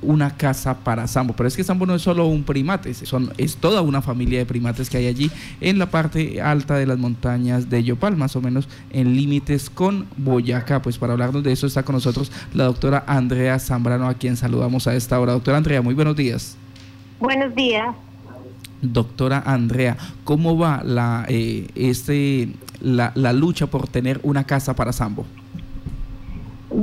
una casa para Sambo, pero es que Sambo no es solo un primate, son, es toda una familia de primates que hay allí en la parte alta de las montañas de Yopal, más o menos en límites con Boyacá. Pues para hablarnos de eso está con nosotros la doctora Andrea Zambrano, a quien saludamos a esta hora. Doctora Andrea, muy buenos días. Buenos días. Doctora Andrea, ¿cómo va la, eh, este, la, la lucha por tener una casa para Sambo?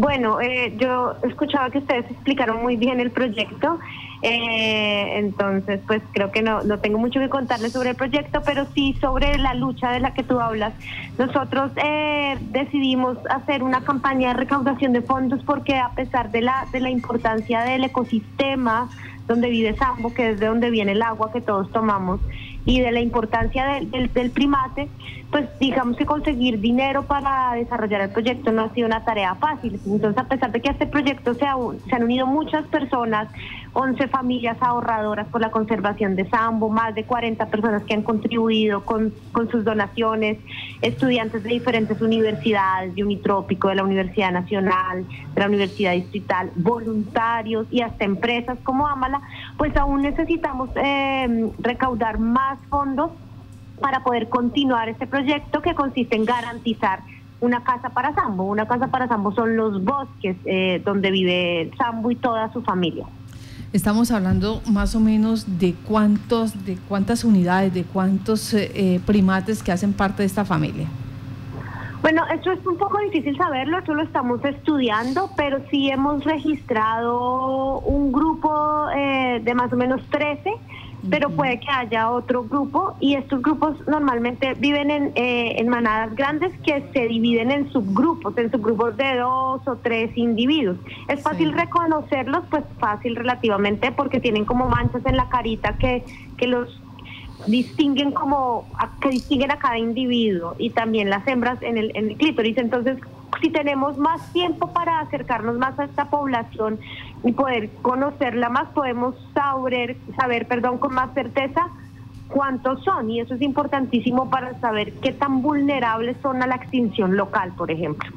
Bueno, eh, yo escuchaba que ustedes explicaron muy bien el proyecto, eh, entonces pues creo que no, no tengo mucho que contarles sobre el proyecto, pero sí sobre la lucha de la que tú hablas. Nosotros eh, decidimos hacer una campaña de recaudación de fondos porque a pesar de la, de la importancia del ecosistema donde vive Sambo, que es de donde viene el agua que todos tomamos, y de la importancia del, del, primate, pues digamos que conseguir dinero para desarrollar el proyecto no ha sido una tarea fácil. Entonces, a pesar de que a este proyecto se, se han unido muchas personas, 11 familias ahorradoras por la conservación de Sambo, más de 40 personas que han contribuido con, con sus donaciones, estudiantes de diferentes universidades, de Unitrópico, de la Universidad Nacional, de la Universidad Distrital, voluntarios y hasta empresas como Amala, pues aún necesitamos eh, recaudar más fondos para poder continuar este proyecto que consiste en garantizar una casa para Sambo. Una casa para Sambo son los bosques eh, donde vive Sambo y toda su familia. Estamos hablando más o menos de cuántos, de cuántas unidades, de cuántos eh, eh, primates que hacen parte de esta familia. Bueno, esto es un poco difícil saberlo, esto lo estamos estudiando, pero sí hemos registrado un grupo de más o menos 13 pero puede que haya otro grupo y estos grupos normalmente viven en, eh, en manadas grandes que se dividen en subgrupos, en subgrupos de dos o tres individuos. Es fácil reconocerlos, pues fácil relativamente porque tienen como manchas en la carita que, que los distinguen como que distinguen a cada individuo y también las hembras en el, en el clítoris. Entonces, si tenemos más tiempo para acercarnos más a esta población y poder conocerla más, podemos saber, saber perdón, con más certeza cuántos son y eso es importantísimo para saber qué tan vulnerables son a la extinción local, por ejemplo.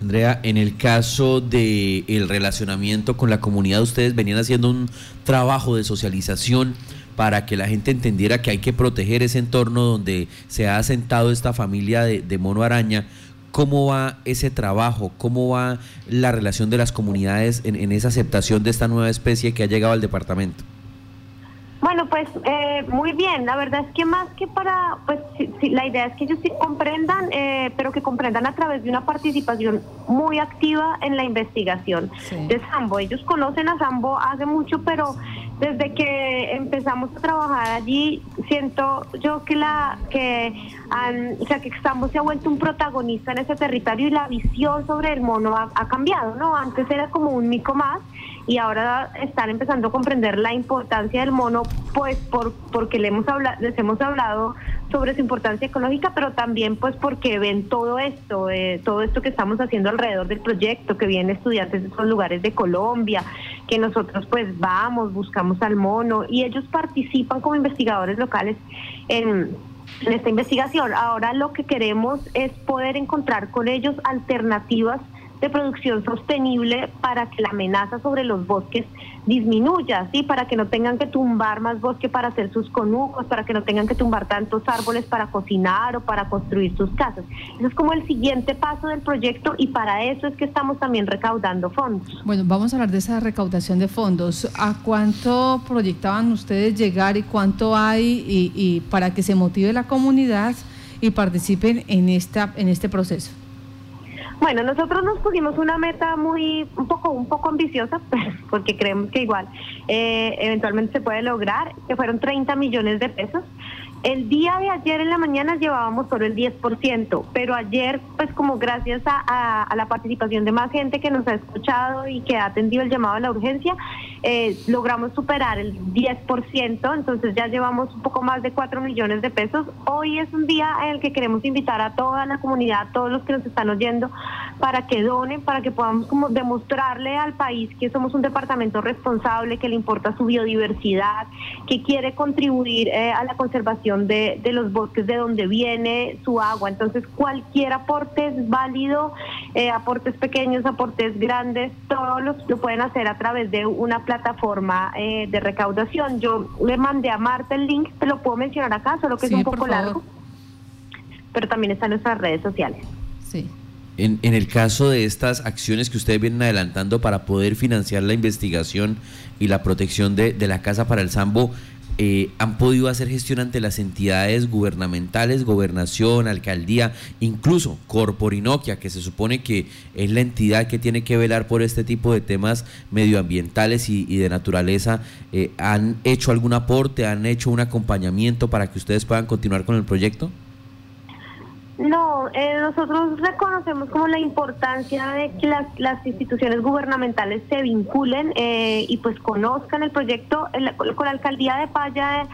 Andrea, en el caso de el relacionamiento con la comunidad, ustedes venían haciendo un trabajo de socialización para que la gente entendiera que hay que proteger ese entorno donde se ha asentado esta familia de mono araña. ¿Cómo va ese trabajo? ¿Cómo va la relación de las comunidades en, esa aceptación de esta nueva especie que ha llegado al departamento? Bueno, pues eh, muy bien. La verdad es que más que para, pues la idea es que ellos sí comprendan, eh, pero que comprendan a través de una participación muy activa en la investigación de Sambo. Ellos conocen a Sambo hace mucho, pero desde que empezamos a trabajar allí, siento yo que la que o sea que Sambo se ha vuelto un protagonista en ese territorio y la visión sobre el mono ha, cambiado, ¿no? Antes era como un mico más y ahora están empezando a comprender la importancia del mono, pues por, porque le hemos hablado, les hemos hablado sobre su importancia ecológica, pero también pues porque ven todo esto, eh, todo esto que estamos haciendo alrededor del proyecto, que vienen estudiantes de esos lugares de Colombia, que nosotros pues vamos, buscamos al mono y ellos participan como investigadores locales en en esta investigación. Ahora lo que queremos es poder encontrar con ellos alternativas de producción sostenible para que la amenaza sobre los bosques disminuya, ¿sí? para que no tengan que tumbar más bosque para hacer sus conucos, para que no tengan que tumbar tantos árboles para cocinar o para construir sus casas. Eso es como el siguiente paso del proyecto y para eso es que estamos también recaudando fondos. Bueno, vamos a hablar de esa recaudación de fondos. ¿A cuánto proyectaban ustedes llegar y cuánto hay y, y para que se motive la comunidad y participen en, esta, en este proceso? Bueno, nosotros nos pusimos una meta muy, un poco, un poco ambiciosa, porque creemos que igual eh, eventualmente se puede lograr, que fueron 30 millones de pesos. El día de ayer en la mañana llevábamos solo el 10%, pero ayer, pues como gracias a, la participación de más gente que nos ha escuchado y que ha atendido el llamado a la urgencia, eh, logramos superar el 10%, entonces ya llevamos un poco más de 4 millones de pesos. Hoy es un día en el que queremos invitar a toda la comunidad, a todos los que nos están oyendo, para que donen, para que podamos como demostrarle al país que somos un departamento responsable, que le importa su biodiversidad, que quiere contribuir eh, a la conservación de, de los bosques de donde viene su agua. Entonces cualquier aporte es válido, eh, aportes pequeños, aportes grandes, todos los, lo pueden hacer a través de una plataforma eh, de recaudación. Yo le mandé a Marta el link, te lo puedo mencionar acá, solo que Sí, es un poco largo, pero también está en nuestras redes sociales. Sí. En, en el caso de estas acciones que ustedes vienen adelantando para poder financiar la investigación y la protección de, de la casa para el Sambo, eh, ¿han podido hacer gestión ante las entidades gubernamentales, gobernación, alcaldía, incluso Corporinoquia, que se supone que es la entidad que tiene que velar por este tipo de temas medioambientales y, de naturaleza? Eh, ¿Han hecho algún aporte, han hecho un acompañamiento para que ustedes puedan continuar con el proyecto? No, eh, nosotros reconocemos como la importancia de que las, las instituciones gubernamentales se vinculen eh, y pues conozcan el proyecto. Con la alcaldía de Paya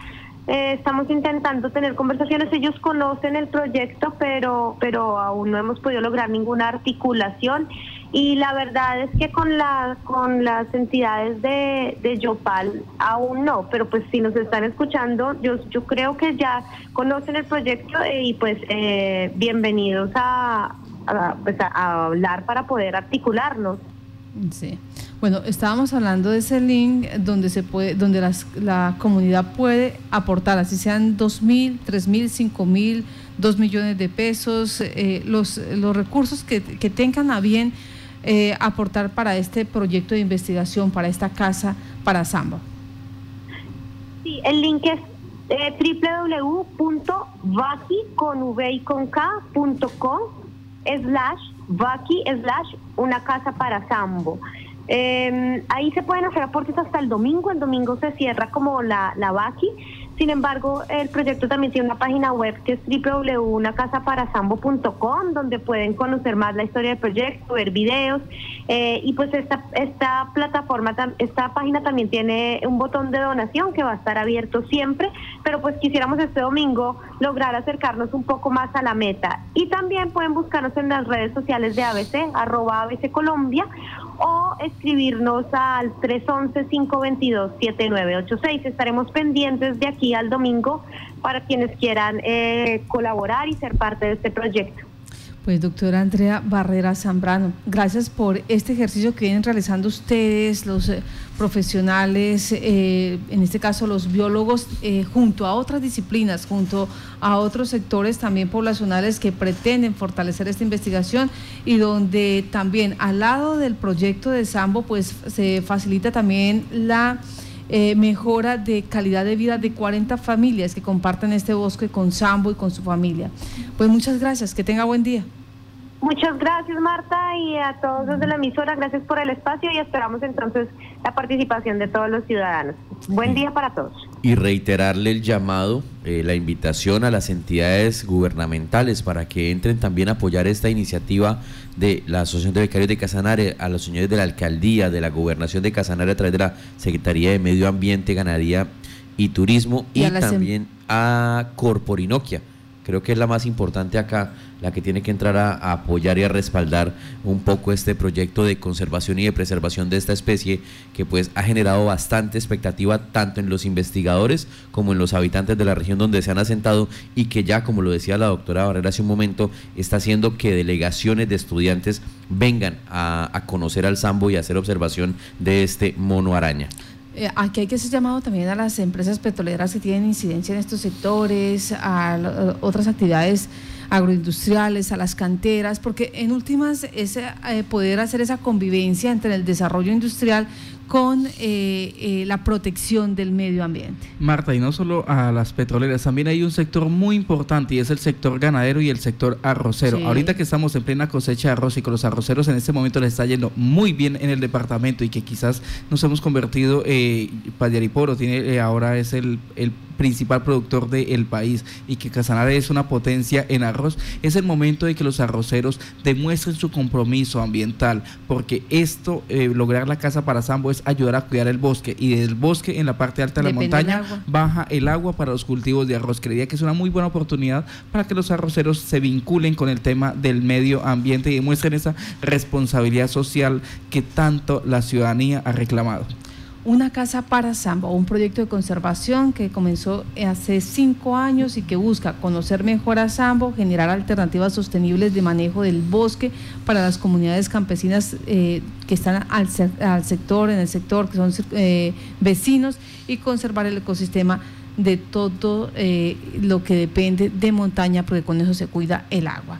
eh, estamos intentando tener conversaciones. Ellos conocen el proyecto, pero pero aún no hemos podido lograr ninguna articulación. Y la verdad es que con la con las entidades de, de Yopal aún no, pero pues si nos están escuchando, yo yo creo que ya conocen el proyecto eh, y pues eh, bienvenidos a, a, pues, a hablar para poder articularnos. Sí. Bueno, estábamos hablando de ese link donde se puede, donde las- la comunidad puede aportar, así sean dos mil, tres mil, cinco mil, dos millones de pesos, eh, los, los recursos que, que tengan a bien eh, aportar para este proyecto de investigación, para esta casa, para Samba. Sí, el link es eh, www.vaki con v y con k punto com slash vaki slash una casa para Sambo. Eh, ahí se pueden hacer aportes hasta el domingo. El domingo se cierra como la, la. Sin embargo, el proyecto también tiene una página web que es www.unacasaparasambo.com, donde pueden conocer más la historia del proyecto, ver videos. eh, y pues esta, esta plataforma, esta página también tiene un botón de donación que va a estar abierto siempre, pero pues quisiéramos este domingo lograr acercarnos un poco más a la meta. Y también pueden buscarnos en las redes sociales de ABC, arroba ABC Colombia, o escribirnos al 311-522-7986. Estaremos pendientes de aquí al domingo para quienes quieran eh, colaborar y ser parte de este proyecto. Pues doctora Andrea Barrera Zambrano, gracias por este ejercicio que vienen realizando ustedes, los eh, profesionales, eh, en este caso los biólogos, eh, junto a otras disciplinas, junto a otros sectores también poblacionales que pretenden fortalecer esta investigación y donde también al lado del proyecto de Sambo, pues se facilita también la eh, mejora de calidad de vida de 40 familias que comparten este bosque con Sambo y con su familia. Pues muchas gracias, que tenga buen día. Muchas gracias Marta y a todos desde la emisora, gracias por el espacio y esperamos entonces la participación de todos los ciudadanos. Buen día para todos. y reiterarle el llamado, eh, la invitación a las entidades gubernamentales para que entren también a apoyar esta iniciativa de la Asociación de Becarios de Casanare, a los señores de la Alcaldía, de la Gobernación de Casanare a través de la Secretaría de Medio Ambiente, Ganadería y Turismo Y y, a em- también a Corporinoquia. Creo que es la más importante acá, la que tiene que entrar a, apoyar y a respaldar un poco este proyecto de conservación y de preservación de esta especie que pues ha generado bastante expectativa tanto en los investigadores como en los habitantes de la región donde se han asentado y que ya, como lo decía la doctora Barrera hace un momento, está haciendo que delegaciones de estudiantes vengan a, a conocer al sambo y a hacer observación de este mono araña. Eh, aquí hay que hacer llamado también a las empresas petroleras que tienen incidencia en estos sectores, a, a otras actividades agroindustriales, a las canteras, porque en últimas es eh, poder hacer esa convivencia entre el desarrollo industrial con eh, eh, la protección del medio ambiente. Marta, y no solo a las petroleras, también hay un sector muy importante y es el sector ganadero y el sector arrocero. Sí. Ahorita que estamos en plena cosecha de arroz y con los arroceros en este momento les está yendo muy bien en el departamento y que quizás nos hemos convertido, eh, Padiariporo tiene eh, ahora es el, el principal productor del país y que Casanare es una potencia en arroz, es el momento de que los arroceros demuestren su compromiso ambiental, porque esto, eh, lograr la casa para Sambo es ayudar a cuidar el bosque y del bosque en la parte alta de la montaña baja el agua para los cultivos de arroz. Creía que es una muy buena oportunidad para que los arroceros se vinculen con el tema del medio ambiente y demuestren esa responsabilidad social que tanto la ciudadanía ha reclamado. Una casa para Sambo, un proyecto de conservación que comenzó hace cinco años y que busca conocer mejor a Sambo, generar alternativas sostenibles de manejo del bosque para las comunidades campesinas eh, que están al, sector, en el sector, que son eh, vecinos, y conservar el ecosistema de todo eh, lo que depende de montaña, porque con eso se cuida el agua.